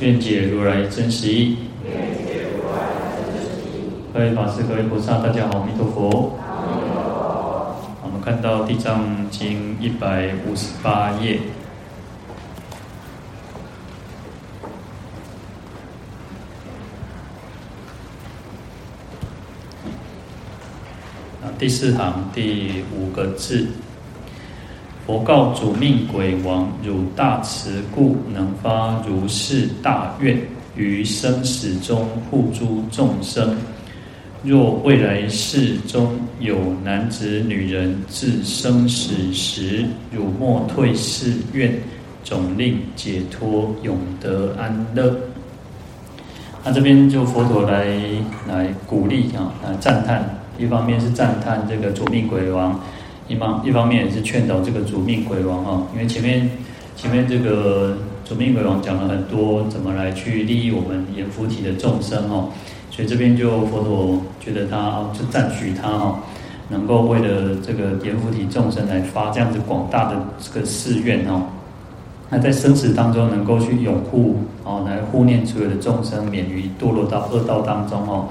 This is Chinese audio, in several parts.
愿解如来真实义。各位法师、各位菩萨，大家好，阿弥陀佛。我们看到《地藏经》一百五十八页。第四行第五个字。佛告主命鬼王：汝大慈故，能发如是大愿，于生死中护诸众生。若未来世中有男子女人至生死时，汝莫退是愿，总令解脱，永得安乐。那这边就佛陀来来鼓励啊，来赞叹。一方面是赞叹这个主命鬼王。一方一方面也是劝导这个主命鬼王哈，因为前面前面这个主命鬼王讲了很多怎么来去利益我们阎浮提的众生哈，所以这边就佛陀觉得他就赞许他哈，能够为了这个阎浮提众生来发这样子广大的这个誓愿哈，那在生死当中能够去拥护哦，来护念所有的众生免于堕落到恶道当中哦。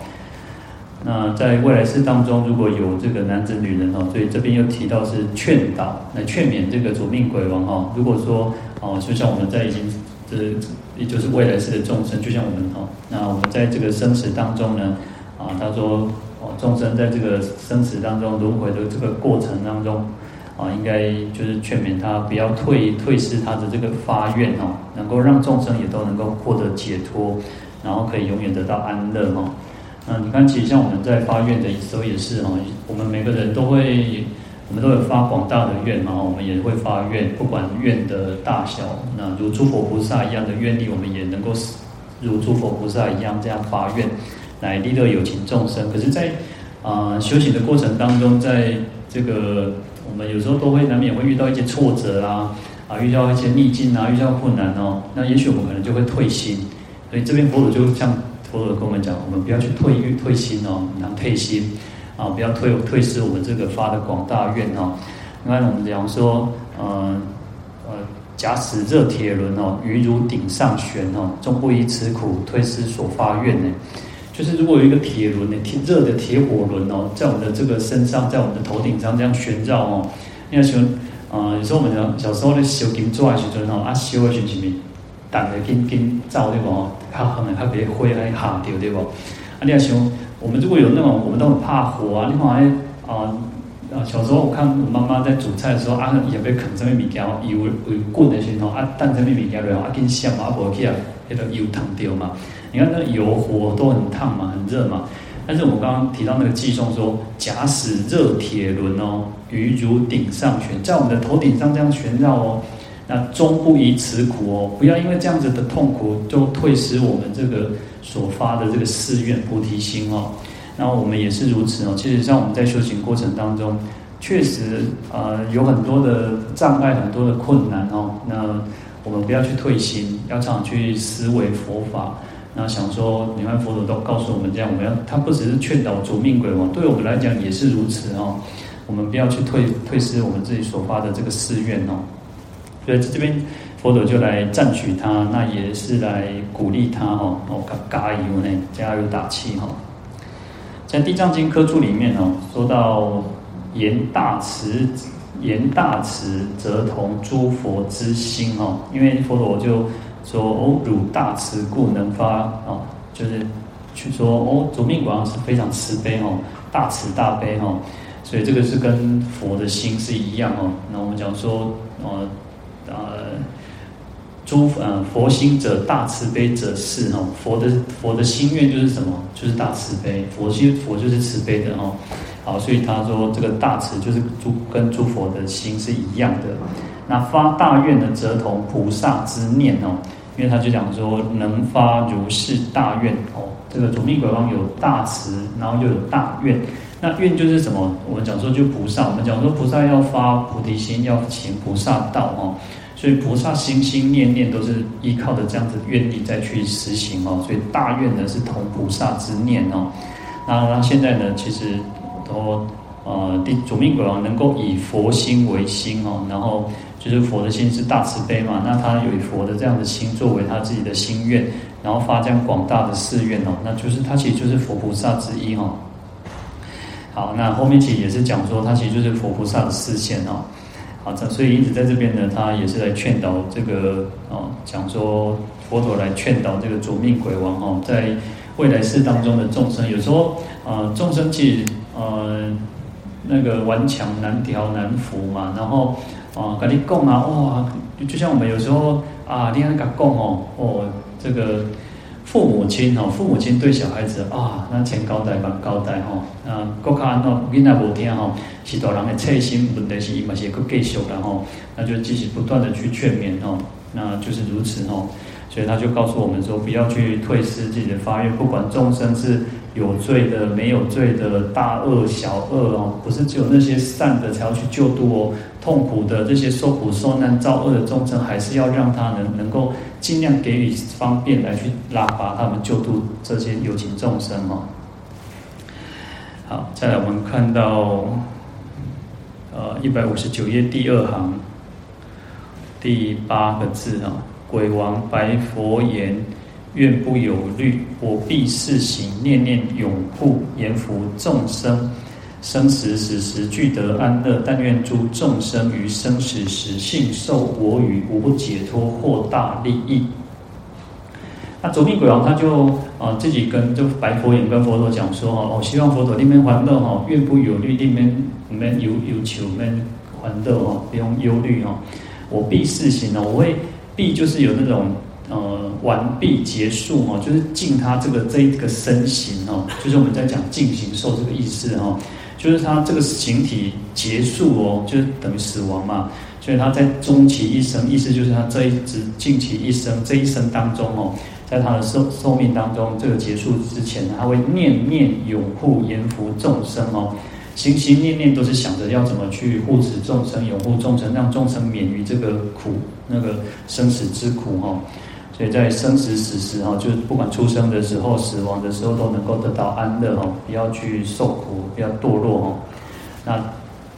那在未来世当中，如果有这个男子女人哦，所以这边又提到是劝导来劝勉这个主命鬼王哈。如果说哦，就像我们在已经这也就是未来世的众生，就像我们哈，那我们在这个生死当中呢，啊，他说哦，众生在这个生死当中轮回的这个过程当中啊，应该就是劝勉他不要退退失他的这个发愿哦，能够让众生也都能够获得解脱，然后可以永远得到安乐哈。嗯，你看，其实像我们在发愿的时候也是哈，我们每个人都会，我们都有发广大的愿嘛，我们也会发愿，不管愿的大小，那如诸佛菩萨一样的愿力，我们也能够如诸佛菩萨一样这样发愿，来利乐有情众生。可是在，啊修行的过程当中，在这个我们有时候都会难免会遇到一些挫折啊，啊遇到一些逆境啊，遇到困难哦，那也许我们可能就会退心，所以这边佛祖就像。佛陀跟我们讲，我们不要去退欲退心哦，难退心啊，不要退退失我们这个发的广大愿哦。你看我们讲说，呃呃，假使热铁轮哦，于汝顶上悬哦，终不以此苦退失所发愿呢。就是如果有一个铁轮呢，铁热的铁火轮哦，在我们的这个身上，在我们的头顶上这样旋绕哦。因为说，呃，有时候我们讲小时候咧修金做的时阵哦，啊修的是什么？胆的跟跟照对不？较远的较别火来下掉对不？啊，你要想，我们如果有那种，我们都很怕火啊。你看哎啊啊，小时候我看我妈妈在煮菜的时候啊，也被啃上面物件，油为滚的时候啊，蛋上面物件然后啊，跟香啊，不起啊，那个油烫掉嘛。你看那油火都很烫嘛，很热嘛。但是我们刚刚提到那个偈颂说，假使热铁轮哦，于如顶上旋，在我们的头顶上这样旋绕哦。那终不以此苦哦，不要因为这样子的痛苦就退失我们这个所发的这个誓愿菩提心哦。那我们也是如此哦。其实像我们在修行过程当中，确实呃有很多的障碍，很多的困难哦。那我们不要去退心，要常去思维佛法。那想说，你看佛陀都告诉我们这样，我们要他不只是劝导主命鬼王，对我们来讲也是如此哦。我们不要去退退失我们自己所发的这个誓愿哦。所以这边佛陀就来赞许他，那也是来鼓励他哈，哦，加油呢，加油打气哈。在《地藏经》科注里面哦，说到言大慈，言大慈则同诸佛之心哦，因为佛陀就说哦，汝大慈故能发哦，就是去说哦，主命鬼王是非常慈悲哦，大慈大悲哦，所以这个是跟佛的心是一样哦。那我们讲说呃。呃，诸呃佛心者大慈悲者是哈，佛的佛的心愿就是什么？就是大慈悲。佛心佛就是慈悲的哦。好，所以他说这个大慈就是诸跟诸佛的心是一样的。那发大愿的则同菩萨之念哦，因为他就讲说能发如是大愿哦，这个主命鬼王有大慈，然后又有大愿。那愿就是什么？我们讲说就菩萨，我们讲说菩萨要发菩提心，要行菩萨道哦。所以菩萨心心念念都是依靠着这样子愿力再去实行哦。所以大愿呢是同菩萨之念哦。那那现在呢，其实都呃，第主命鬼王能够以佛心为心哦，然后就是佛的心是大慈悲嘛，那他有以佛的这样的心作为他自己的心愿，然后发这样广大的誓愿哦，那就是他其实就是佛菩萨之一哦。好，那后面其实也是讲说，他其实就是佛菩萨的示现哦。好，这所以因此在这边呢，他也是来劝导这个哦，讲说佛陀来劝导这个主命鬼王哦，在未来世当中的众生，有时候呃众生其实呃那个顽强难调难服嘛，然后啊跟你讲啊，哇，就像我们有时候啊，你还敢讲哦，哦这个。父母亲哦，父母亲对小孩子啊，那千交代吧交代吼，啊，国家安怎囡仔无听吼，是大人的切心问题是伊嘛是搁继续然后，那就继续不断的去劝勉哦，那就是如此吼，所以他就告诉我们说，不要去退失自己的发愿，不管众生是有罪的、没有罪的、大恶小恶哦，不是只有那些善的才要去救度哦。痛苦的这些受苦受难造恶的众生，还是要让他能能够尽量给予方便来去拉拔他们救度这些有情众生哦。好，再来我们看到，呃，一百五十九页第二行第八个字啊，鬼王白佛言：愿不有虑，我必誓行，念念永护，严福众生。生死死时俱得安乐，但愿诸众生于生死时信受我语，无不解脱，获大利益。那左命鬼王他就啊自己跟就白佛眼跟佛陀讲说哈，我希望佛陀那边欢乐哈，愿不有虑，那边那边有有求，那边欢乐哈，不用忧虑哈。我必誓行呢，我会必就是有那种呃完毕结束哈，就是尽他这个这一个身形哈，就是我们在讲尽形寿这个意思哈。就是他这个形体结束哦，就是等于死亡嘛。所以他在终其一生，意思就是他这一直尽其一生，这一生当中哦，在他的寿寿命当中，这个结束之前，他会念念拥护严福众生哦，心心念念都是想着要怎么去护持众生、拥护众生，让众生免于这个苦，那个生死之苦哈。所以在生死死时哈，就是不管出生的时候、死亡的时候，都能够得到安乐哈，不要去受苦，不要堕落哈。那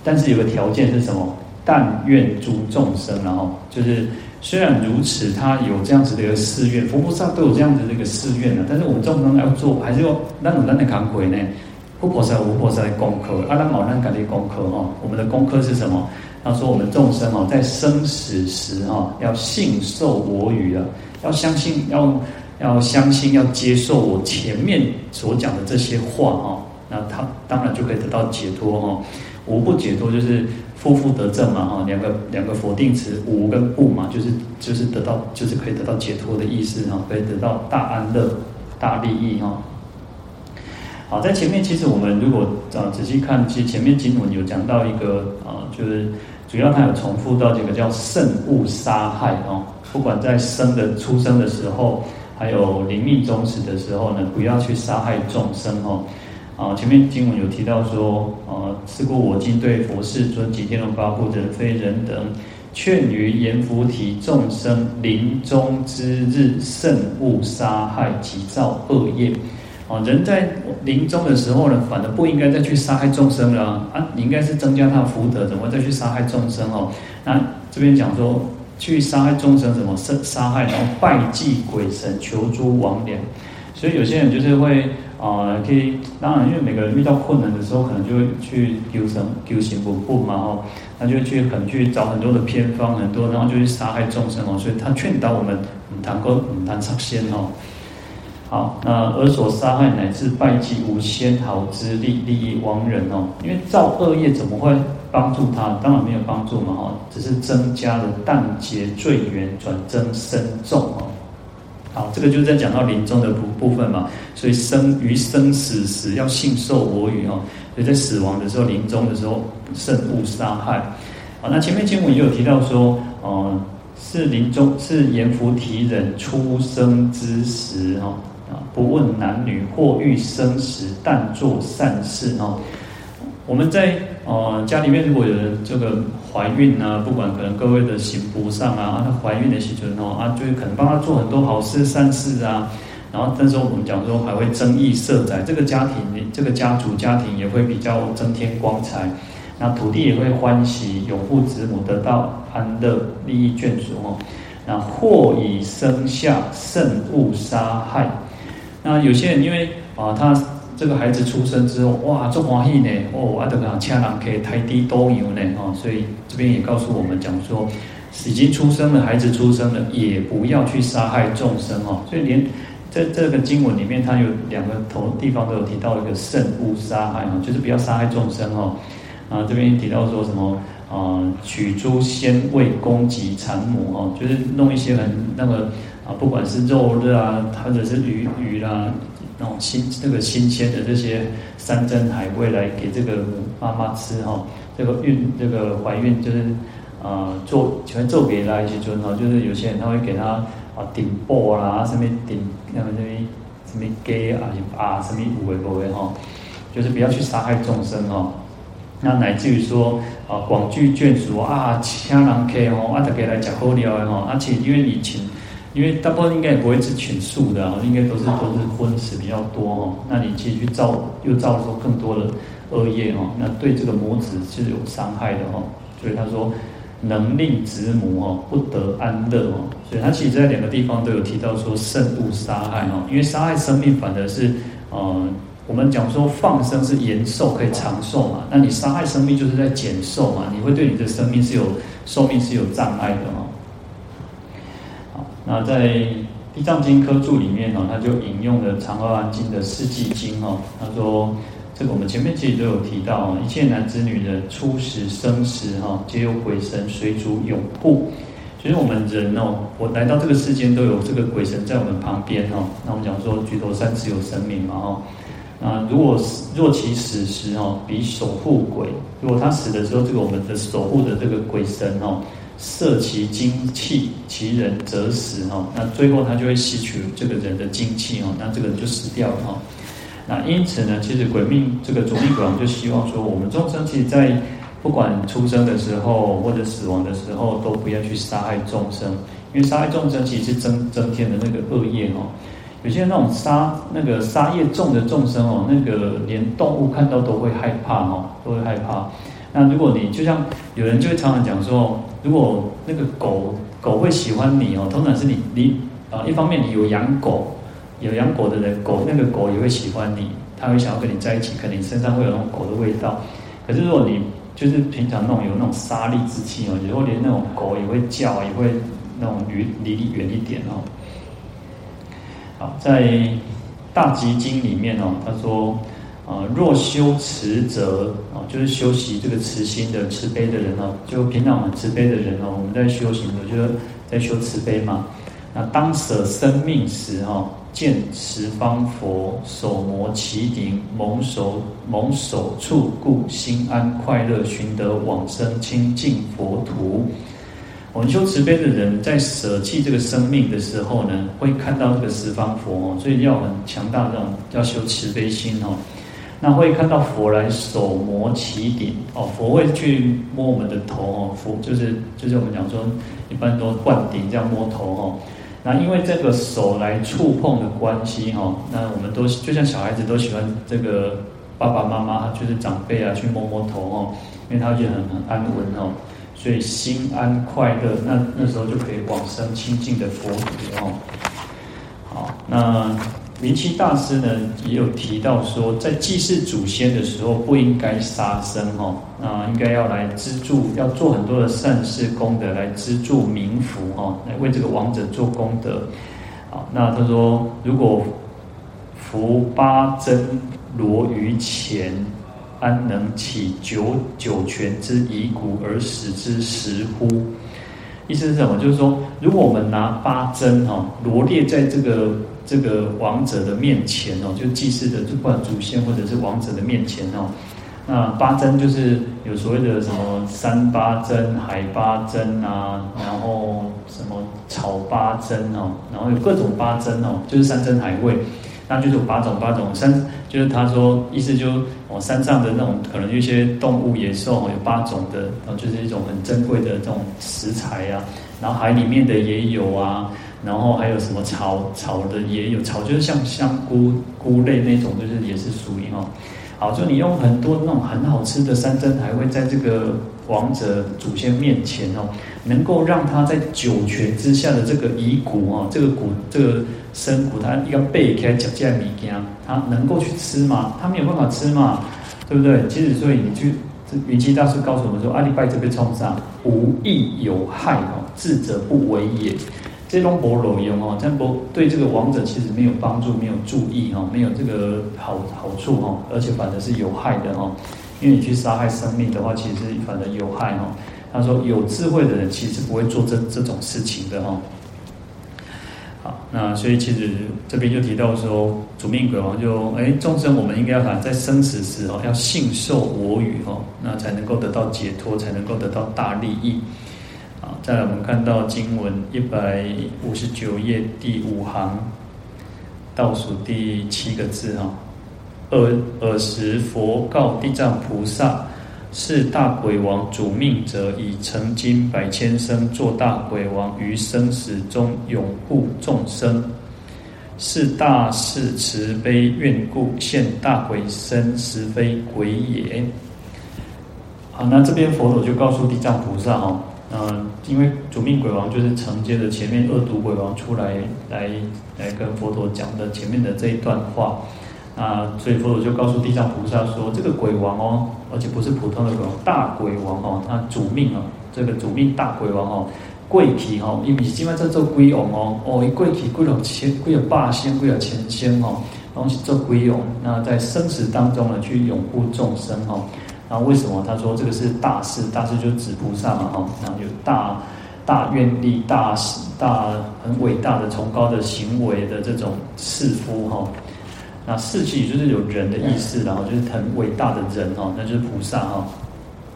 但是有个条件是什么？但愿诸众生，然后就是虽然如此，他有这样子的一个誓愿，佛菩萨都有这样子的一个誓愿的。但是我们众生要做，还是要那种那的扛鬼呢？佛菩萨无菩萨的功课，阿难某难改的功课哈。我们的功课是什么？他说我们众生哦，在生死时哈，要信受我语啊。要相信，要要相信，要接受我前面所讲的这些话哈，那他当然就可以得到解脱哈。无不解脱就是夫妇得正嘛哈，两个两个否定词无跟不嘛，就是就是得到就是可以得到解脱的意思哈，可以得到大安乐、大利益哈。好，在前面其实我们如果啊仔细看，其实前面经文有讲到一个啊，就是主要它有重复到这个叫慎勿杀害哦。不管在生的出生的时候，还有临命终时的时候呢，不要去杀害众生哦。啊，前面经文有提到说，啊，是故我今对佛世尊及天龙八部人非人等，劝于阎浮提众生临终之日，慎勿杀害及造恶业。哦，人在临终的时候呢，反而不应该再去杀害众生了啊，你应该是增加他的福德，怎么再去杀害众生哦？那这边讲说。去杀害众生，怎么杀杀害，然后拜祭鬼神，求诸魍魎。所以有些人就是会啊、可以当然，因为每个人遇到困难的时候，可能就会去求神、求神不不嘛吼，那就去可能去找很多的偏方，很多，然后就去杀害众生哦。所以他劝导我们，唔谈过唔谈杀仙哦。好，那而所杀害乃至拜祭无丝毫之利，利益亡人哦。因为造恶业怎么会？帮助他当然没有帮助嘛，哈，只是增加了但结罪缘，转增深重哦。好，这个就是在讲到临终的部部分嘛，所以生于生死时要信受我语哦，所以在死亡的时候、临终的时候，慎勿杀害。好，那前面经文也有提到说，哦，是临终是阎浮提人出生之时哦，啊，不问男女，或欲生时，但做善事哦。我们在呃家里面如果有人这个怀孕啊，不管可能各位的行不上啊，啊，她怀孕的时阵哦，啊，就是可能帮她做很多好事善事啊。然后那时候我们讲说还会增益社宅，这个家庭这个家族家庭也会比较增添光彩。那土地也会欢喜，有父子母得到安乐，利益眷属哦。那或以生下，慎勿杀害。那有些人因为啊，他。这个孩子出生之后，哇，这欢喜呢！哦，阿德讲，千人可以抬低都有呢！哦，所以这边也告诉我们讲说，已经出生了，孩子出生了，也不要去杀害众生哦。所以连在这个经文里面，它有两个头地方都有提到一个慎勿杀害哦，就是不要杀害众生哦。啊，这边提到说什么啊，取诸鲜味供给产母哦，就是弄一些很那个啊，不管是肉的啊，或者是鱼鱼啦。那种新那个新鲜的这些山珍海味来给这个妈妈吃哈，这个孕这个怀孕就是啊做喜欢做别的一些尊哈，就是有些人他会给他啊顶钵啦，什么顶那个什么什么鸡啊啊什么五味五味哈，就是不要去杀害众生哈。那乃至于说啊广聚眷属啊，请人客吼啊，大家来吃好料的哈，而且因为你请。因为大部分应该也不会是全素的啊，应该都是都是荤食比较多哦。那你其实去造又造出更多的恶业哦，那对这个母子是有伤害的哦。所以他说能令子母哦不得安乐哦。所以他其实在两个地方都有提到说慎勿杀害哦，因为杀害生命反而是呃我们讲说放生是延寿可以长寿嘛，那你杀害生命就是在减寿嘛，你会对你的生命是有寿命是有障碍的哦。那在《地藏经》科注里面哦，他就引用了《长阿含经》的四季经哦。他说：“这个我们前面其实都有提到，一切男子女人初始生时哈，皆有鬼神随主拥护。其实我们人哦，我来到这个世间都有这个鬼神在我们旁边哦。那我们讲说，举头三尺有神明嘛哈。那如果若其死时哦，彼守护鬼；如果他死的时候，这个我们的守护的这个鬼神哦。”摄其精气，其人则死哈。那最后他就会吸取这个人的精气哦，那这个人就死掉了哈。那因此呢，其实鬼命这个主命鬼王就希望说，我们众生其实在不管出生的时候或者死亡的时候，都不要去杀害众生，因为杀害众生其实是增增添的那个恶业哦。有些那种杀那个杀业重的众生哦，那个连动物看到都会害怕哦，都会害怕。那如果你就像有人就会常常讲说，如果那个狗狗会喜欢你哦，通常是你你啊，一方面你有养狗，有养狗的人，狗那个狗也会喜欢你，它会想要跟你在一起，可能你身上会有那种狗的味道。可是如果你就是平常那种有那种杀戾之气哦，以后连那种狗也会叫，也会那种离离你远一点哦。好，在大集经里面哦，他说。啊，若修慈者啊，就是修习这个慈心的慈悲的人哦，就平常很慈悲的人哦，我们在修行的，就是在修慈悲嘛。那当舍生命时哈，见十方佛手摩其顶，蒙手蒙手处故，心安快乐，寻得往生清净佛土。我们修慈悲的人，在舍弃这个生命的时候呢，会看到这个十方佛哦，所以要很强大的这种要修慈悲心哦。那会看到佛来手摩其顶哦，佛会去摸我们的头哦，佛就是就是我们讲说，一般都灌顶这样摸头哦。那因为这个手来触碰的关系哈，那我们都就像小孩子都喜欢这个爸爸妈妈就是长辈啊去摸摸头哦，因为他觉得很很安稳哦，所以心安快乐，那那时候就可以往生清净的佛土哦。好，那。明七大师呢也有提到说，在祭祀祖先的时候不应该杀生哦，那应该要来资助，要做很多的善事功德来资助民福哦，来为这个亡者做功德。好，那他说，如果服八珍罗于前，安能起九九泉之遗骨而使之食乎？意思是什么？就是说，如果我们拿八珍哈罗列在这个。这个王者的面前哦，就祭祀的，不管祖先或者是王者的面前哦，那八珍就是有所谓的什么山八珍、海八珍啊，然后什么草八珍哦，然后有各种八珍哦，就是山珍海味，那就是有八种八种山，就是他说意思就哦山上的那种可能一些动物野兽有八种的，然后就是一种很珍贵的这种食材啊，然后海里面的也有啊，然后还有什么草草的也有，草就是像香菇菇类那种，就是也是属于哈。好，就你用很多那种很好吃的山珍海味，在这个王者祖先面前哦，能够让他在九泉之下的这个遗骨哦，这个骨这个身骨，他一个背开讲这样米羹，他能够去吃吗？他没有办法吃嘛，对不对？其实所以你去，云栖大师告诉我们说，阿里拜这边冲上无益有害哦，智者不为也。这种不有用哦，这不对这个王者其实没有帮助，没有助益哈，没有这个好好处哈，而且反而是有害的哈。因为你去杀害生命的话，其实反而有害哈。他说有智慧的人其实不会做这这种事情的哈。好，那所以其实这边就提到说，主命鬼王就哎众生，我们应该要讲在生死时哦，要信受我语哈，那才能够得到解脱，才能够得到大利益。再来，我们看到经文一百五十九页第五行倒数第七个字哈。尔尔时佛告地藏菩萨：是大鬼王主命者，以成经百千生做大鬼王，于生死中永护众生。是大士慈悲愿故现大鬼身，实非鬼也。好，那这边佛陀就告诉地藏菩萨哦。嗯，因为主命鬼王就是承接着前面恶毒鬼王出来，来来跟佛陀讲的前面的这一段话，啊，所以佛陀就告诉地藏菩萨说，这个鬼王哦，而且不是普通的鬼王，大鬼王哦，他主命哦，这个主命大鬼王哦，贵体哦，因为今晚在做鬼王哦，哦，一贵体贵了千，贵了八仙，贵了千仙哦，然后去做鬼王，那在生死当中呢，去拥护众生哦。然后为什么他说这个是大士？大士就指菩萨嘛，哈，然后有大大愿力、大大很伟大的崇高的行为的这种士夫，哈。那士气就是有人的意思，然后就是很伟大的人，哈，那就是菩萨，哈，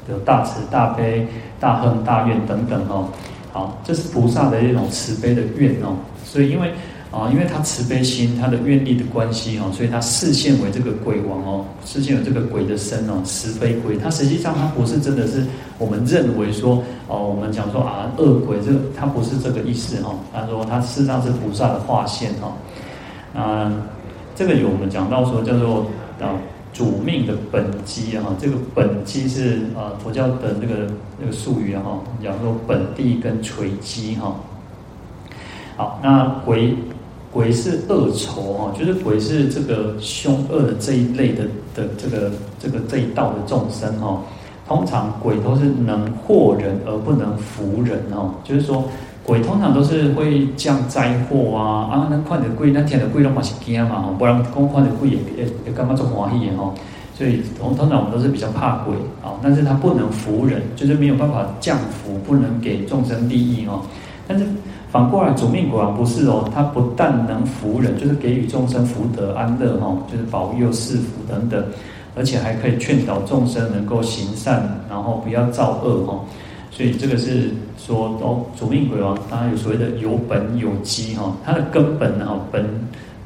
有大慈大悲、大恨大怨等等，哈。好，这是菩萨的一种慈悲的愿，哦。所以因为。啊，因为他慈悲心，他的愿力的关系哈，所以他示现为这个鬼王哦，示现为这个鬼的身哦，慈悲鬼。他实际上他不是真的是我们认为说哦，我们讲说啊恶鬼，这他不是这个意思哈。他说他事实上是菩萨的化现哈。啊，这个有我们讲到说叫做啊主命的本机哈，这个本机是啊佛教的那个那个术语哈，讲说本地跟垂机哈。好，那鬼。鬼是恶仇哈，就是鬼是这个凶恶的这一类的的这个这个这一道的众生哈。通常鬼都是能惑人而不能服人哦，就是说鬼通常都是会降灾祸啊啊，那看到鬼那天的鬼都嘛是惊嘛，不然光看到鬼也也也干嘛做欢喜哈。所以通通常我们都是比较怕鬼啊，但是他不能服人，就是没有办法降福，不能给众生利益哦，但是。反过来，主命鬼王不是哦，他不但能福人，就是给予众生福德安乐哈，就是保佑赐福等等，而且还可以劝导众生能够行善，然后不要造恶哈。所以这个是说哦，主命鬼王当然有所谓的有本有机哈，他的根本哈，本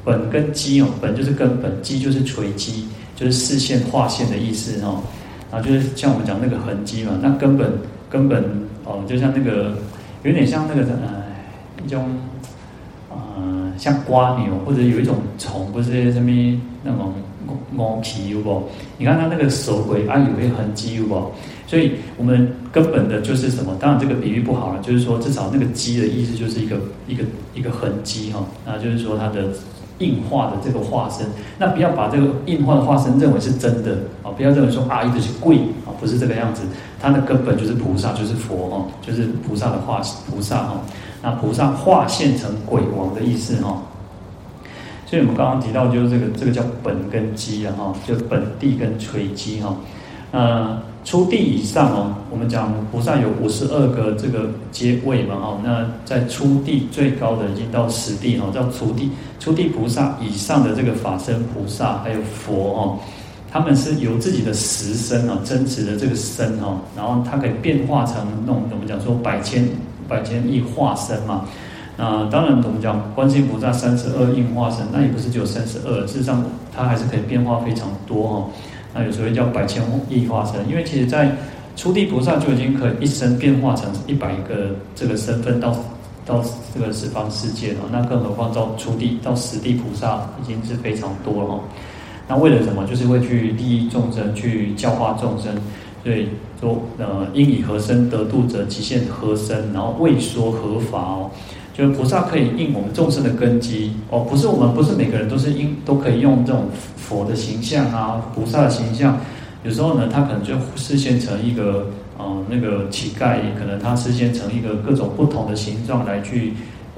本跟机哦，本就是根本，机就是垂机，就是视线划线的意思哈。然后就是像我们讲那个痕迹嘛，那根本根本哦，就像那个有点像那个呃。一种，呃，像瓜牛或者有一种虫，不是什么那种毛皮有不？你看它那个手鬼啊，有一个痕迹有不？所以我们根本的就是什么？当然这个比喻不好了，就是说至少那个鸡的意思就是一个一个一个痕迹哈，那就是说它的硬化的这个化身。那不要把这个硬化的化身认为是真的啊，不要认为说啊一直是贵啊，不是这个样子。它的根本就是菩萨，就是佛哈，就是菩萨的化身菩萨哈。那菩萨化现成鬼王的意思哈，所以我们刚刚提到就是这个这个叫本跟机啊哈，就本地跟垂机哈。呃，初地以上哦，我们讲菩萨有五十二个这个阶位嘛哈。那在初地最高的已经到十地哦，叫初地。初地菩萨以上的这个法身菩萨还有佛哈，他们是由自己的实身啊，真实的这个身哦，然后它可以变化成那种我们讲说百千百千亿化身嘛。那当然我们讲观世音菩萨三十二应化身，那也不是只有三十二，事实上它还是可以变化非常多哈。那有时候叫百千亿化身，因为其实在初地菩萨就已经可以一生变化成一百个这个身份到到这个十方世界了，那更何况到初地到十地菩萨已经是非常多了。那为了什么？就是会去利益众生，去教化众生。所以说，呃，应以何身得度者，即现何身，然后为说何法哦。就是菩萨可以应我们众生的根基哦，不是我们不是每个人都是应都可以用这种佛的形象啊，菩萨的形象。有时候呢，他可能就示现成一个呃那个乞丐，可能他示现成一个各种不同的形状来去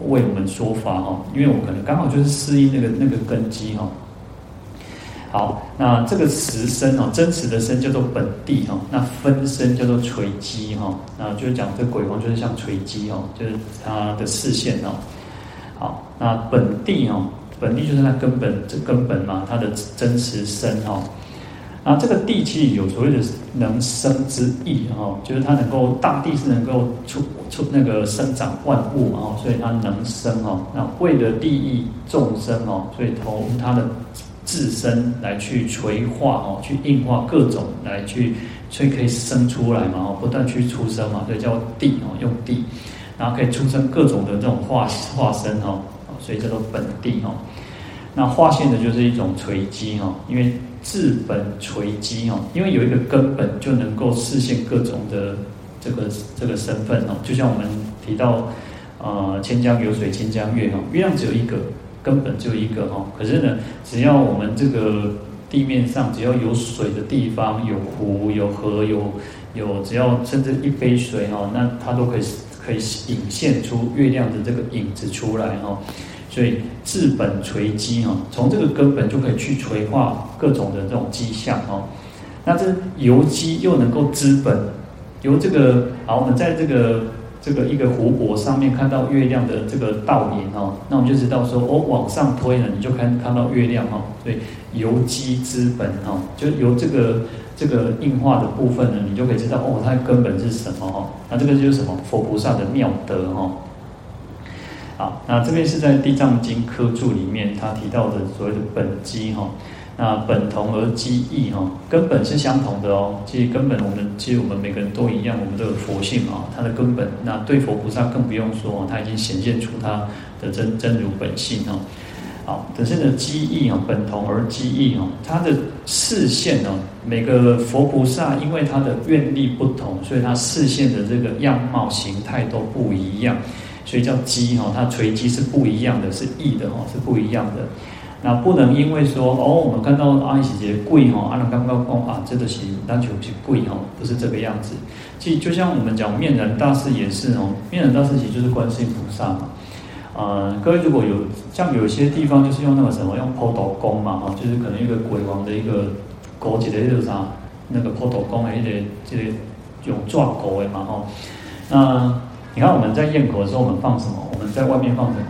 为我们说法哈。因为我们可能刚好就是适应那个那个根基哈。好，那这个实身哦，真实的身叫做本地哦，那分身叫做垂机哈，那就是讲这鬼王就是像垂机哦，就是他的视线哦。好，那本地哦，本地就是它根本这根本嘛，它的真实身哦。那这个地其实有所谓的能生之意哦，就是它能够大地是能够出出那个生长万物嘛，所以它能生哦。那为了利益众生哦，所以投它的。自身来去垂化哦，去硬化各种来去，所以可以生出来嘛哦，不断去出生嘛，所以叫地哦，用地，然后可以出生各种的这种化化身哦，所以叫做本地哦。那化现的就是一种垂机哦，因为自本垂机哦，因为有一个根本就能够实现各种的这个这个身份哦，就像我们提到呃，千江有水千江月哦，月亮只有一个。根本就一个哈，可是呢，只要我们这个地面上只要有水的地方，有湖、有河、有有，只要甚至一杯水哈，那它都可以可以引现出月亮的这个影子出来哈。所以治本垂机哈，从这个根本就可以去垂化各种的这种迹象哈。那这由机又能够资本，由这个好，我们在这个。这个一个湖泊上面看到月亮的这个倒影哦，那我们就知道说哦，往上推了，你就看看到月亮哦。所以由基之本哦，就由这个这个硬化的部分呢，你就可以知道哦，它根本是什么哈？那这个就是什么？佛菩萨的妙德哈。好，那这边是在《地藏经》科注里面他提到的所谓的本机哈。那本同而机异哈，根本是相同的哦。其实根本我们其实我们每个人都一样，我们都有佛性啊。它的根本，那对佛菩萨更不用说，他已经显现出他的真真如本性哦。好，可是呢，机异哦，本同而机异哦，它的视线哦，每个佛菩萨因为他的愿力不同，所以他视线的这个样貌形态都不一样，所以叫机哈，它垂机是不一样的，是异的哈，是不一样的。那不能因为说哦，我们看到阿喜姐贵哈，阿那刚刚讲啊，这个是单求是贵哈，不是这个样子。其就像我们讲面人大士也是哦，面人大士其实就是观世音菩萨嘛。呃，各位如果有像有些地方就是用那个什么用坡头功嘛哈，就是可能一个鬼王的一个勾结的那个啥，那个坡头功的一些这个用抓狗的嘛哈。那你看我们在焰口的时候，我们放什么？我们在外面放什么？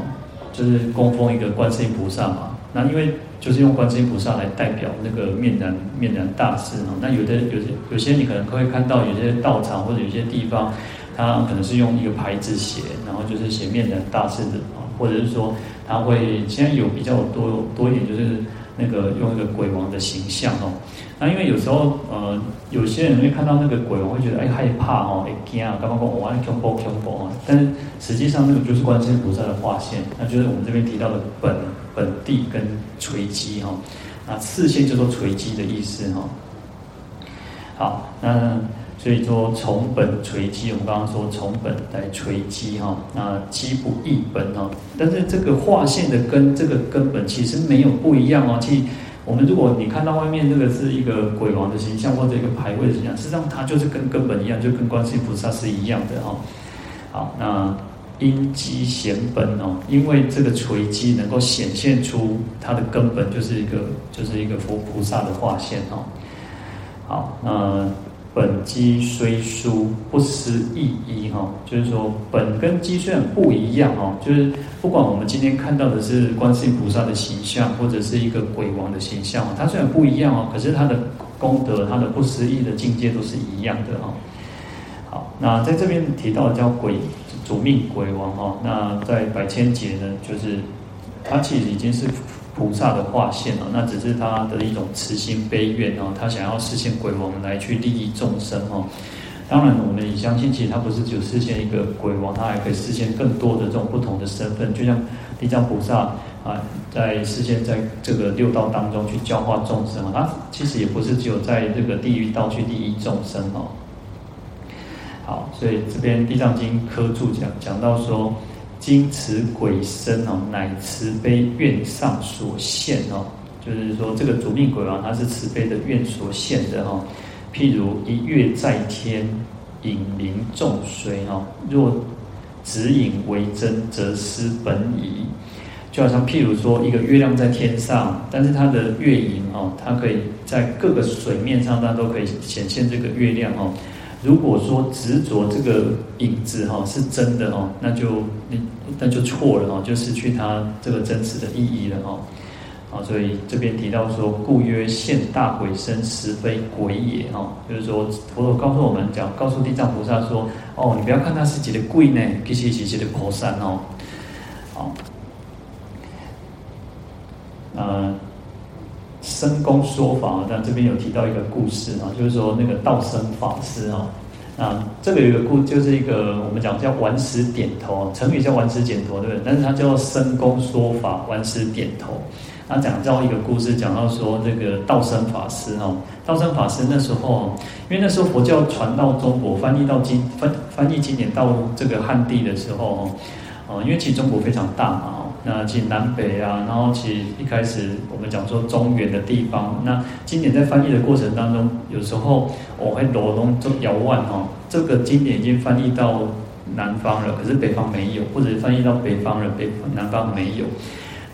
就是供奉一个观世音菩萨嘛。那因为就是用观世音菩萨来代表那个面南面南大士哈，那有的有些有些你可能会看到有些道场或者有些地方，他可能是用一个牌子写，然后就是写面南大士的啊，或者是说他会现在有比较多多一点就是那个用一个鬼王的形象哦。那因为有时候呃有些人会看到那个鬼王会觉得哎害怕哦，会惊啊，刚刚讲我爱恐怖恐怖啊，但是实际上那个就是观世音菩萨的化现，那就是我们这边提到的本。本地跟垂机哈，那示现就做垂机的意思哈。好，那所以说从本垂机，我们刚刚说从本来垂机哈，那机不异本哈。但是这个划线的跟这个根本其实没有不一样哦。其实我们如果你看到外面这个是一个鬼王的形象或者一个牌位的形象，实际上它就是跟根本一样，就跟观世音菩萨是一样的哈。好，那。因机显本哦，因为这个垂机能够显现出它的根本，就是一个就是一个佛菩萨的化现哦。好，那本机虽殊，不思议一哈，就是说本跟机虽然不一样哦，就是不管我们今天看到的是观世音菩萨的形象，或者是一个鬼王的形象，它虽然不一样哦，可是它的功德、它的不思议的境界都是一样的哈。好，那在这边提到的叫鬼主命鬼王哈，那在百千劫呢，就是它其实已经是。菩萨的化现了，那只是他的一种慈心悲愿哦，他想要实现鬼王来去利益众生哦。当然，我们也相信，其实他不是只有实现一个鬼王，他还可以实现更多的这种不同的身份。就像地藏菩萨啊，在实现在这个六道当中去教化众生啊，他其实也不是只有在这个地狱道去利益众生哦。好，所以这边《地藏经》科注讲讲到说。今此鬼身哦，乃慈悲愿上所现哦，就是说这个主命鬼王他是慈悲的愿所现的哈。譬如一月在天，影明众衰哦。若指影为真，则失本矣。就好像譬如说一个月亮在天上，但是它的月影哦，它可以在各个水面上，它都可以显现这个月亮哦。如果说执着这个影子哈是真的哈，那就那那就错了哈，就失去它这个真实的意义了哈。啊，所以这边提到说，故曰现大鬼身，实非鬼也哈。就是说，佛陀告诉我们讲，告诉地藏菩萨说，哦，你不要看它是几个鬼呢，其实是几个菩萨哦。好，呃。深公说法，但这边有提到一个故事啊，就是说那个道生法师啊，那这个有个故，就是一个我们讲叫顽石点头，成语叫顽石点头，对不对？但是它叫深公说法，顽石点头。他讲到一个故事，讲到说这个道生法师哦，道生法师那时候，因为那时候佛教传到中国，翻译到经翻翻译经典到这个汉地的时候哦，因为其实中国非常大嘛。那其实南北啊，然后其实一开始我们讲说中原的地方，那经典在翻译的过程当中，有时候我会罗东就遥万哦，这个经典已经翻译到南方了，可是北方没有，或者翻译到北方了，北方南方没有。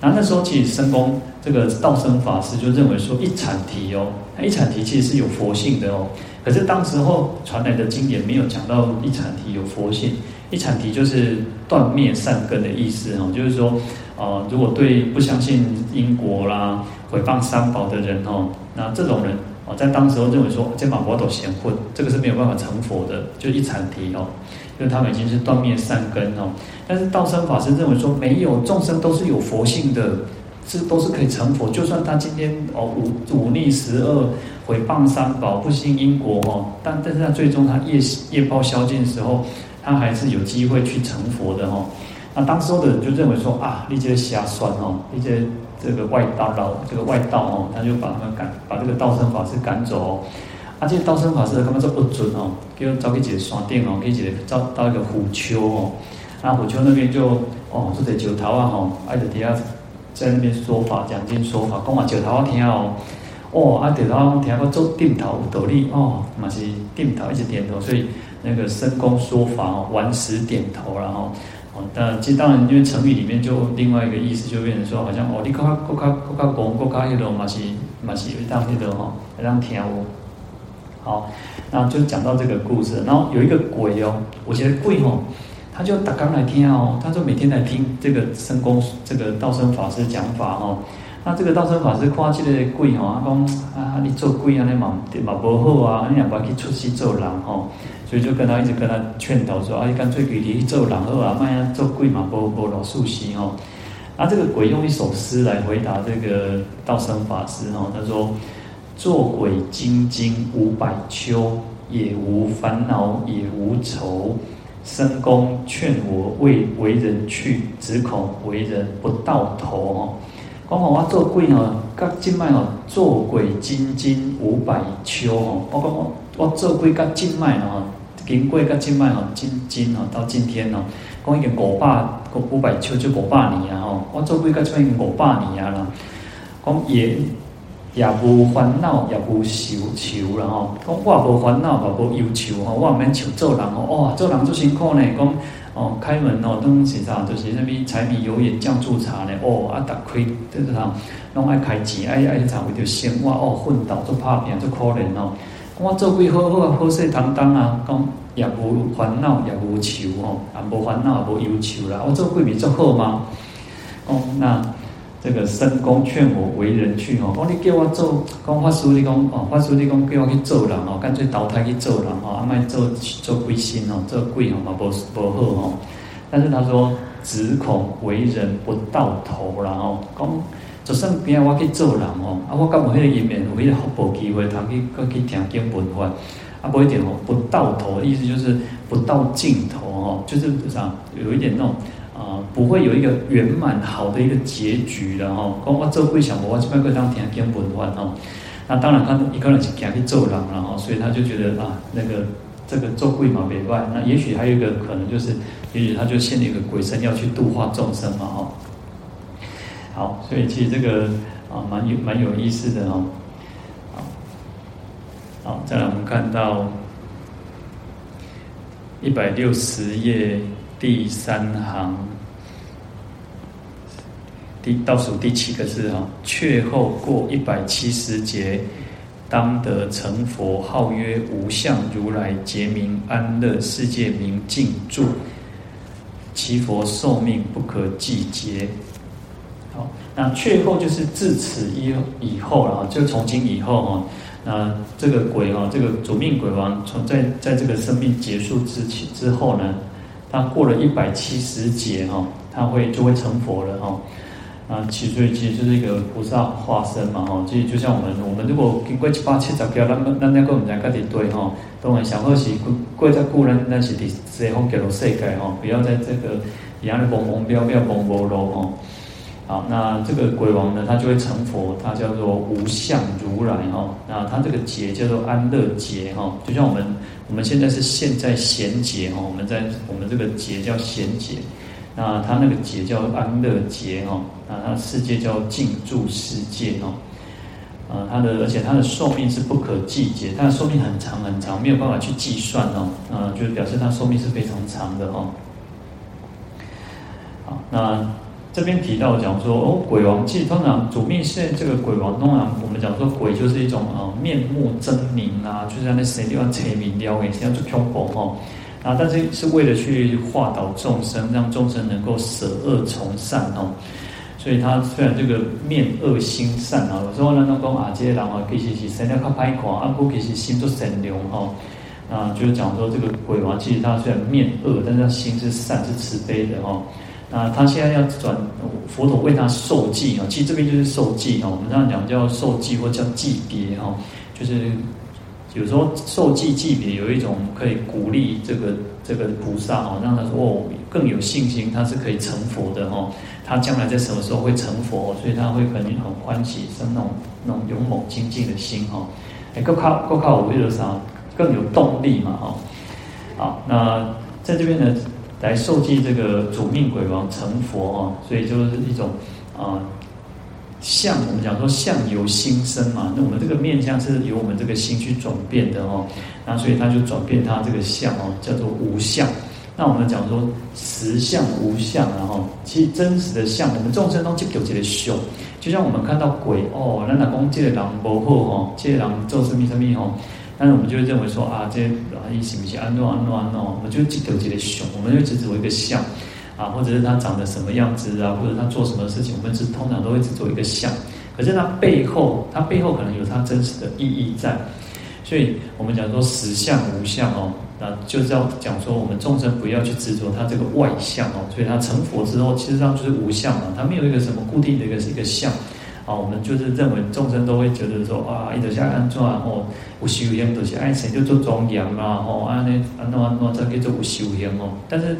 那那时候其实生公这个道生法师就认为说一阐提哦，那一阐提其实是有佛性的哦，可是当时候传来的经典没有讲到一阐提有佛性，一阐提就是断灭善根的意思哦，就是说。哦，如果对不相信因果啦、毁谤三宝的人哦，那这种人哦，在当时候认为说，这把佛都嫌混，这个是没有办法成佛的，就一阐提哦，因为他们已经是断灭善根哦。但是道生法师认为说，没有众生都是有佛性的，是都是可以成佛。就算他今天哦忤忤逆十恶、毁谤三宝、不信因果哦，但但是他最终他业业报消尽的时候，他还是有机会去成佛的哦。那当时候的人就认为说啊，你这瞎算哦，一些这个外道道，这个外道哦，他就把他们赶，把这个道生法师赶走哦。啊，这个道生法师根本就不准哦，叫找去一个山顶哦，去一个找到一个虎丘哦。那虎丘那边就哦，坐在石头啊吼，挨着底下在那边说法讲经说法，讲话石头啊听哦。哦，啊石头啊听个做点头有道理哦，嘛是点头一直点头，所以那个深公说法哦，顽石点头然后。哦，但其实当然，因为成语里面就另外一个意思，就变成说，好像哦，你更加更加更加讲更加迄种嘛是嘛是有一档迄种吼，一档听哦。好，那就讲到这个故事，然后有一个鬼哦，我觉得鬼哦，他就打刚来听哦，他就每天来听这个深公这个道生法师讲法哦。那这个道生法师看这个鬼吼，他讲啊，你做鬼啊，你嘛嘛不好啊，你也不要去出世做人吼。所以就跟他一直跟他劝导说：“啊，你干脆给你做人好啊，卖啊做鬼嘛，不不老熟悉哦。”啊，这个鬼用一首诗来回答这个道生法师哦，他说：“做鬼精精五百秋，也无烦恼也无愁。深公劝我为为人去，只恐为人不到头哦。讲我我做鬼哦，甲今卖哦，做鬼精精五百秋哦。我讲我我做鬼甲今卖哦。”经过到今麦吼，今今吼到今天吼，讲已经五百五百秋就五百年啊吼，我做鬼到这已经五百年啊啦。讲也也无烦恼，也无愁愁啦吼。讲我无烦恼，也无忧愁吼，我毋免求做人吼。哇，做人足辛苦呢。讲哦，开门哦，东西啥就是啥物柴米油盐酱醋茶呢。哦，啊，逐开这个啥，拢爱开钱，爱爱啥为着生活哦，奋斗做拍拼做可怜哦。我做鬼好好啊，好势当当啊，讲也无烦恼，也无愁吼，也无烦恼，也无忧愁啦。我做鬼比做好吗？哦，那这个僧公劝我为人去吼，讲你叫我做，讲法师你讲哦，法师你讲叫我去做人哦，干脆投胎去做人哦，阿卖做做鬼心哦，做鬼吼嘛，无无好吼。但是他说，只恐为人不到头啦吼，讲。就算边我去做人哦，啊，我敢有迄个因缘，有迄个福报机会，通去去去听经闻法，啊，不一点哦，不到头意思就是不到尽头哦，就是啥，有一点那种啊、不会有一个圆满好的一个结局的哦。讲我做贵想我这边可当听经闻法哦，那当然他一个人是讲去做人了哈，所以他就觉得啊，那个这个做鬼嘛没办，那也许还有一个可能就是，也许他就现了一个鬼神要去度化众生嘛哈。好，所以其实这个啊，蛮有蛮有意思的哦。好，好，再来我们看到一百六十页第三行第倒数第七个字哈，却后过一百七十劫，当得成佛，号曰无相如来，结名安乐，世界名净住，其佛寿命不可计劫。那却后就是自此以以后了哈，就从今以后哈，那这个鬼哈，这个主命鬼王从在在这个生命结束之前之后呢，他过了一百七十劫哈，他会就会成佛了哈。啊，其实其实就是一个菩萨化身嘛哈，其实就像我们我们如果经过七八七十劫，那那那个我们在各地对哈，都很想喝起过在故人那些的这方给了世界哈，不要在这个一样的蹦蹦飙飙蹦蹦咯哈。好，那这个鬼王呢，他就会成佛，他叫做无相如来哈。那他这个劫叫做安乐劫哈，就像我们我们现在是现在贤劫哈，我们在我们这个劫叫贤劫，那他那个劫叫安乐劫哈。那他世界叫净住世界哈。啊，他的而且他的寿命是不可计劫，他的寿命很长很长，没有办法去计算哦。啊，就是表示他寿命是非常长的哈。好，那。这边提到讲说哦，鬼王即通常主命线这个鬼王，通常我们讲说鬼就是一种啊面目狰狞啊，就是那谁地方贼名撩诶，这样做凶暴哈。啊，但是是为了去化导众生，让众生能够舍恶从善哦。所以他虽然这个面恶心善啊，有时候呢，那讲啊这些人啊，其实是生得较歹看，啊不其实心都善良哈。啊，就是讲说这个鬼王，其实他虽然面恶，但是他心是善，是慈悲的哈。啊他现在要转佛陀为他受记啊，其实这边就是受记哈。我们这样讲叫受记或叫记别哈，就是有时候受记记别有一种可以鼓励这个这个菩萨哦，让他说哦更有信心，他是可以成佛的哈。他将来在什么时候会成佛，所以他会肯定很欢喜，生那种那种勇猛精进的心哈。哎，够靠够靠我为了啥更有动力嘛哈。好，那在这边呢。来受记这个主命鬼王成佛啊，所以就是一种啊相，我们讲说相由心生嘛，那我们这个面相是由我们这个心去转变的哦，那所以他就转变他这个相哦，叫做无相。那我们讲说实相无相，然后其实真实的相，我们众生都接有这个相，就像我们看到鬼哦，那老公这个人不好哦，这个人做什么什么哦。但是我们就会认为说啊，这啊一些一些安诺安诺安诺，我们就记得这个熊，我们就只做一个相啊，或者是他长得什么样子啊，或者他做什么事情，我们只通常都会只做一个相。可是他背后，他背后可能有他真实的意义在。所以我们讲说实相无相哦，那就是要讲说我们众生不要去执着他这个外相哦。所以他成佛之后，其实上就是无相嘛，他没有一个什么固定的一个是一个相。啊，我们就是认为众生都会觉得说啊，一直下安怎哦，有修行都是爱谁就做庄严啊，哦，安呢安怎安怎才叫做有修行哦。但是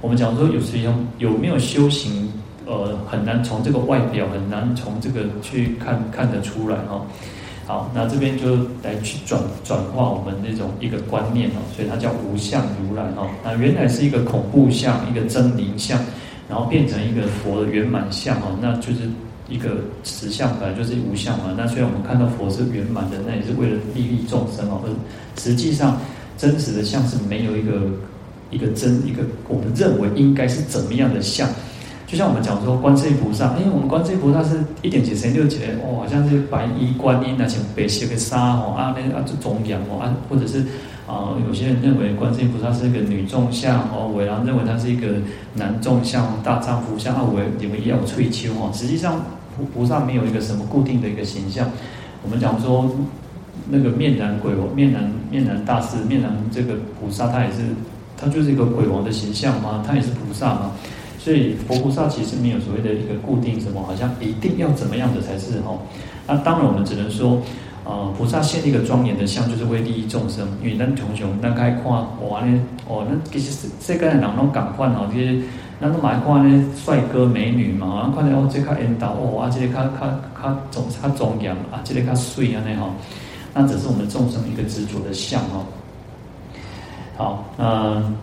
我们讲说有修行有没有修行，呃，很难从这个外表很难从这个去看看得出来哦。好，那这边就来去转转化我们那种一个观念哦，所以它叫无相如来哦。那原来是一个恐怖相，一个狰獰相，然后变成一个佛的圆满相哦，那就是。一个实相本来就是无相嘛，那虽然我们看到佛是圆满的，那也是为了利益众生哦。而实际上真实的相是没有一个一个真一个我们认为应该是怎么样的相就像我们讲说观世音菩萨，哎，我们观世音菩萨是一点几层六起来，哦，好像是白衣观音啊，像白色的纱哦，啊那啊就庄严哦，啊或者是啊、有些人认为观世音菩萨是一个女众像哦，有人认为他是一个男众像，大丈夫像啊，伟你们也有翠秋哦，实际上菩菩萨没有一个什么固定的一个形象。我们讲说那个面南鬼王，面南面南大师，面南这个菩萨，他也是。他就是一个鬼王的形象嘛，他也是菩萨嘛，所以佛菩萨其实没有所谓的一个固定什么，好像一定要怎么样的才是哈。那当然我们只能说，呃，菩萨现一个庄严的相，就是为利益众生。因为咱从小咱开看哇呢，哦，那其实世界人拢赶快哦，这些咱都买看咧帅哥美女嘛，咱看到哦这个引导哦啊，这个较较较庄较庄严啊，这个较水安尼吼，那只是我们众生一个执着的相哦。好，嗯，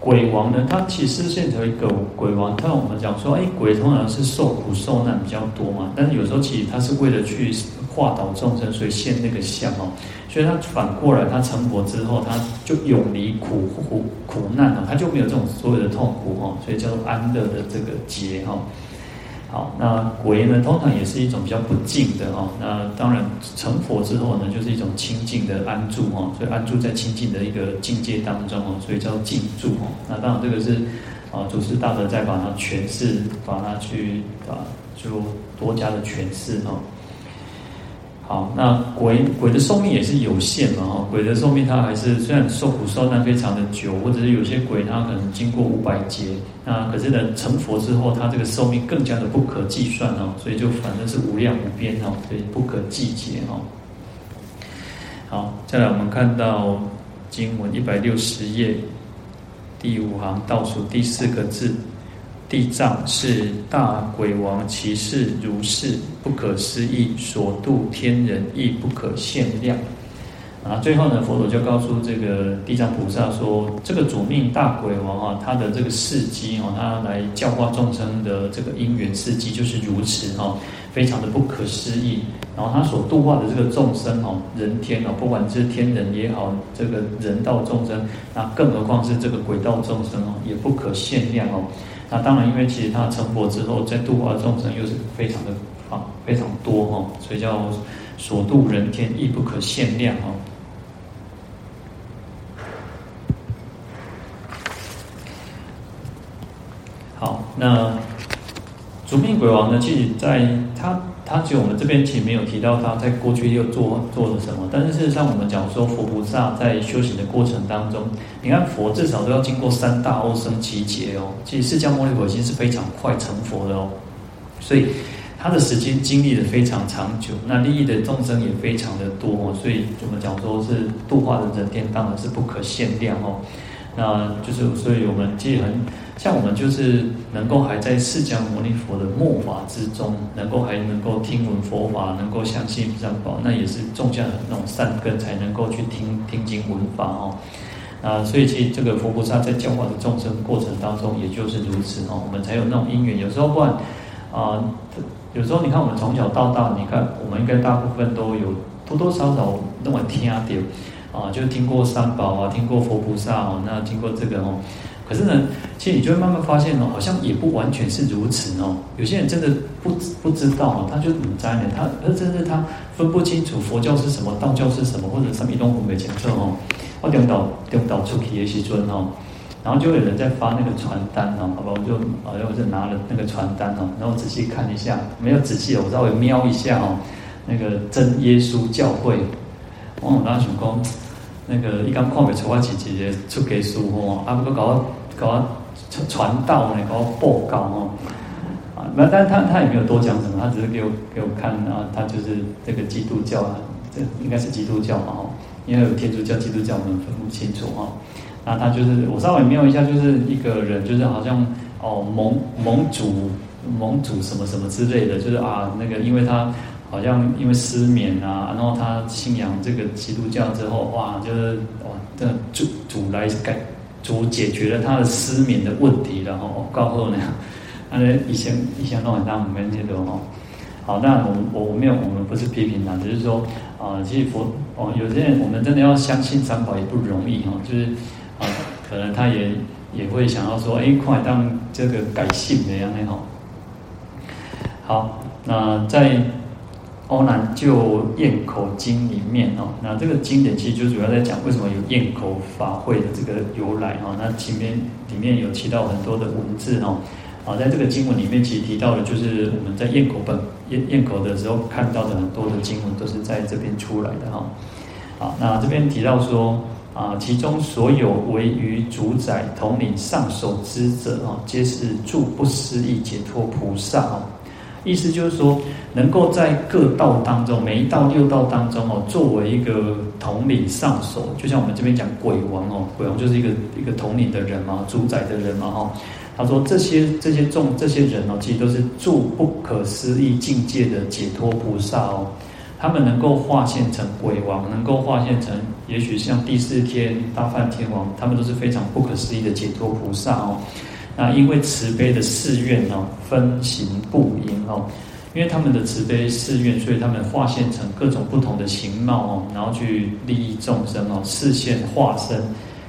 鬼王呢？他其实现成一个鬼王。他我们讲说，哎，鬼通常是受苦受难比较多嘛。但是有时候其实他是为了去化导众生，所以现那个相哦。所以他反过来，他成佛之后，他就永离苦苦苦难哦，他就没有这种所有的痛苦哈。所以叫做安乐的这个劫哈。好，那鬼呢，通常也是一种比较不净的哦。那当然成佛之后呢，就是一种清净的安住哦。所以安住在清净的一个境界当中哦，所以叫静住哦。那当然这个是啊，祖师大德在把它诠释，把它去啊，就多加的诠释哦。好，那鬼鬼的寿命也是有限嘛哈，鬼的寿命它还是虽然受苦受难非常的久，或者是有些鬼它可能经过五百劫，那可是呢成佛之后，它这个寿命更加的不可计算哦，所以就反正是无量无边哦，所以不可计劫哦。好，再来我们看到经文一百六十页第五行倒数第四个字。地藏是大鬼王，其事如是不可思议，所度天人亦不可限量。啊，最后呢，佛陀就告诉这个地藏菩萨说：“这个主命大鬼王啊，他的这个事迹哦，他来教化众生的这个因缘事迹就是如此哈，非常的不可思议。然后他所度化的这个众生哦，人天哦，不管是天人也好，这个人道众生，那更何况是这个鬼道众生哦，也不可限量哦。”那当然，因为其实他成佛之后，在度化众生又是非常的啊，非常多哈，所以叫所度人天亦不可限量哈。好，那主命鬼王呢，其实在他。他其实我们这边其实没有提到他在过去又做做了什么，但是事实上我们讲说佛菩萨在修行的过程当中，你看佛至少都要经过三大阿僧只劫哦，其实释迦牟尼佛已经是非常快成佛的哦，所以他的时间经历的非常长久，那利益的众生也非常的多哦，所以我们讲说是度化的人天当然是不可限量哦，那就是所以我们其实很。像我们就是能够还在释迦牟尼佛的末法之中，能够还能够听闻佛法，能够相信三宝，那也是种下那种善根，才能够去听听经闻法哦。啊，所以其实这个佛菩萨在教化的众生过程当中，也就是如此哦。我们才有那种因缘。有时候不然啊，有时候你看我们从小到大，你看我们应该大部分都有多多少少那么听啊点啊，就听过三宝啊，听过佛菩萨哦，那听过这个哦。可是呢，其实你就会慢慢发现哦，好像也不完全是如此哦。有些人真的不不知道哦，他就很杂念，他而真是他分不清楚佛教是什么，道教是什么，或者什么东西没清楚哦。我领导领导出去的时阵哦，然后就有人在发那个传单哦，好吧，我就好像我就拿了那个传单哦，然后仔细看一下，没有仔细，我稍微瞄一下哦，那个真耶稣教会，我当时想讲，那个一刚看不出我是一个出家师哦，啊不过搞。搞传传道呢，搞报告哦，啊，那但他他也没有多讲什么，他只是给我给我看啊，他就是这个基督教啊，这应该是基督教嘛哈，因为有天主教、基督教我们分不清楚哈。那他就是我稍微瞄一下，就是一个人，就是好像哦蒙蒙主蒙主什么什么之类的，就是啊那个，因为他好像因为失眠啊，然后他信仰这个基督教之后，哇，就是哇，这主主来改。主解决了他的失眠的问题，然后告后呢，那以前以前弄很大门面的哦。好，那我我没有，我们不是批评他，只是说啊、其实佛哦，有些人我们真的要相信三宝也不容易哈，就是啊，可能他也也会想要说，哎，快当这个改姓的样子哈。好，那在《阿难救焰口经》里面哦，那这个经典其实就主要在讲为什么有焰口法会的这个由来哈。那前面里面有提到很多的文字哦，啊，在这个经文里面其实提到的，就是我们在焰口本焰焰口的时候看到的很多的经文都是在这边出来的哈。啊，那这边提到说啊，其中所有为于主宰统领上首之者啊，皆是诸不思议解脱菩萨啊。意思就是说，能够在各道当中，每一道六道当中哦，作为一个统领上首，就像我们这边讲鬼王哦，鬼王就是一个一个统领的人嘛，主宰的人嘛哈。他说这些这些众这些人哦，其实都是诸不可思议境界的解脱菩萨哦，他们能够化现成鬼王，能够化现成，也许像第四天大梵天王，他们都是非常不可思议的解脱菩萨哦。那因为慈悲的誓愿哦，分形不异哦，因为他们的慈悲誓愿，所以他们化现成各种不同的形貌哦，然后去利益众生哦，示现化身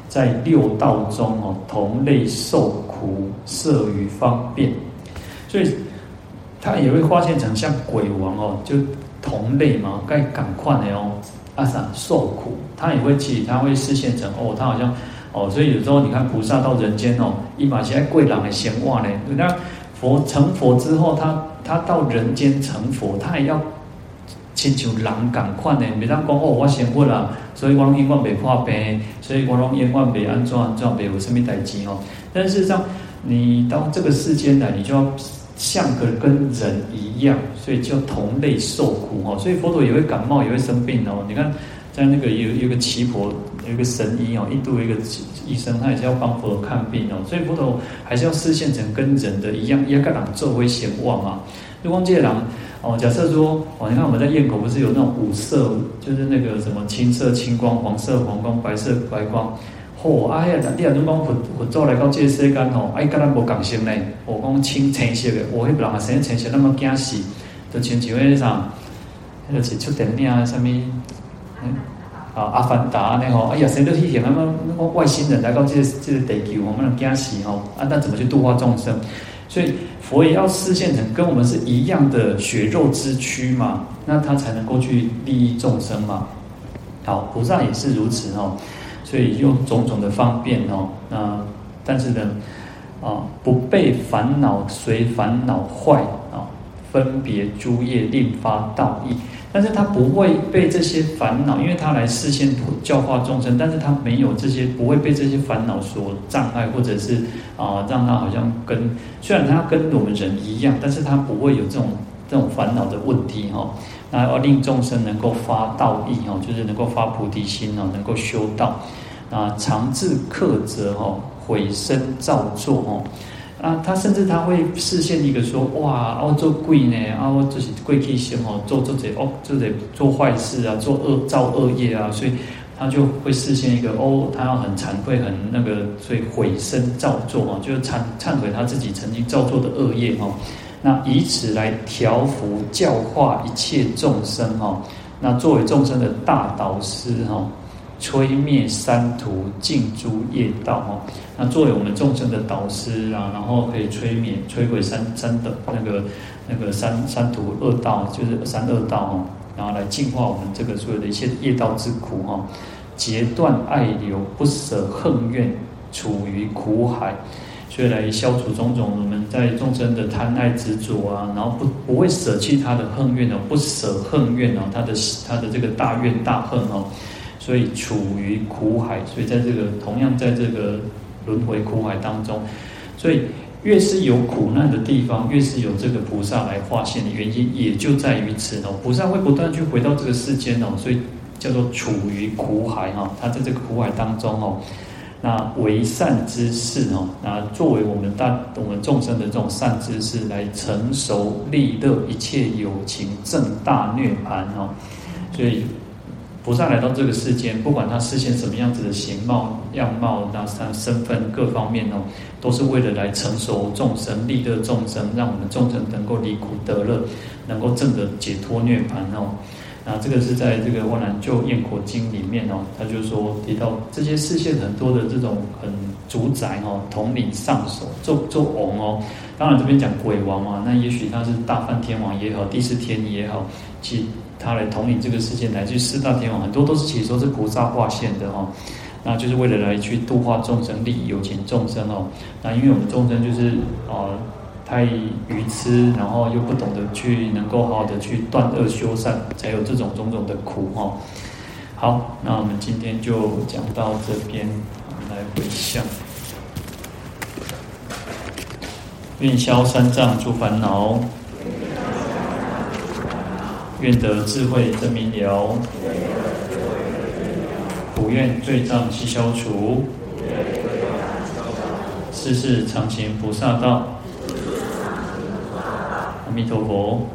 在六道中哦，同类受苦，摄于方便，所以他也会化现成像鬼王哦，就同类嘛，该赶快的哦，阿三受苦，他也会起，他会示现成哦，他好像。哦，所以有时候你看菩萨到人间哦，一把现在贵人的闲话呢。那佛成佛之后，他他到人间成佛，他也要请求人赶快呢。别当讲哦，我先佛了，所以我拢永远袂破病，所以我拢永远袂安怎安怎袂有什么代志哦。但事实上，你到这个世间来，你就要像个跟人一样，所以叫同类受苦哦。所以佛陀也会感冒，也会生病哦。你看。在那个有有个奇婆，一个神医哦，印度一个医生，他也是要帮佛陀看病哦，所以佛陀还是要示现成跟人的一样，一个人做为显望嘛。如光界郎哦，假设说哦，你看我们在焰口不是有那种五色，就是那个什么青色青光、黄色黄光、白色白光。嚯、哦，哎呀，你啊，你讲佛佛祖来到这个世间吼，哎，跟咱无共性呢。我讲青青色的，我迄个人啊，生青色那么惊喜，就亲像那啥，迄个是出电影啊，什么？嗯，啊，阿凡达那吼，哎呀，谁都去想，那么那个外星人来到这个这个地球，我们能惊喜吼，啊，那怎么去度化众生？所以佛也要示现成跟我们是一样的血肉之躯嘛，那他才能够去利益众生嘛。好，菩萨也是如此哦，所以用种种的方便哦，那但是呢，啊，不被烦恼随烦恼坏啊，分别诸业令发道义。但是他不会被这些烦恼，因为他来示现教化众生，但是他没有这些，不会被这些烦恼所障碍，或者是啊、让他好像跟虽然他跟我们人一样，但是他不会有这种这种烦恼的问题哈。那要令众生能够发道意哈，就是能够发菩提心哦，能够修道啊，常自克责哈，毁身造作哦。啊，他甚至他会示现一个说，哇，我做鬼呢，啊，我就是鬼气行哦，做做这哦，做这做坏事啊，做恶造恶业啊，所以他就会示现一个哦，他要很惭愧，很那个，所以毁身造作哦，就是忏忏悔他自己曾经造作的恶业哦，那以此来调伏教化一切众生哦，那作为众生的大导师哈。摧灭三途尽诸业道哦，那作为我们众生的导师啊，然后可以摧灭摧毁三三的那个那个三三途恶道，就是三恶道哦，然后来净化我们这个所有的一切业道之苦哈，截断爱流，不舍恨怨，处于苦海，所以来消除种种我们在众生的贪爱执着啊，然后不不会舍弃他的恨怨哦，不舍恨怨哦，他的他的这个大怨大恨哦。所以处于苦海，所以在这个同样在这个轮回苦海当中，所以越是有苦难的地方，越是有这个菩萨来化现的原因，也就在于此哦。菩萨会不断去回到这个世间哦，所以叫做处于苦海哈。他在这个苦海当中哦，那为善之事哦，那作为我们大我们众生的这种善知识来成熟利乐一切有情正大涅槃哦，所以。菩萨来到这个世间，不管他示现什么样子的形貌、样貌，那他身份各方面哦，都是为了来成熟众生、利乐众生，让我们众生能够离苦得乐，能够证得解脱涅槃哦。那这个是在这个《万难救焰火经》里面哦，他就说提到这些世间很多的这种很主宰哦，统领上首做做王哦。当然这边讲鬼王嘛，那也许他是大梵天王也好，帝释天也好，其他来统领这个世界，乃至四大天王，很多都是其实说是菩萨化现的哈。那就是为了来去度化众生，利益有情众生哦。那因为我们众生就是啊。太愚痴，然后又不懂得去能够好好的去断恶修善，才有这种种种的苦哈。好，那我们今天就讲到这边，我们来回向，愿消三障诸烦恼，愿得智慧真明了，不愿罪障悉消除，世世常行菩萨道。阿弥陀佛。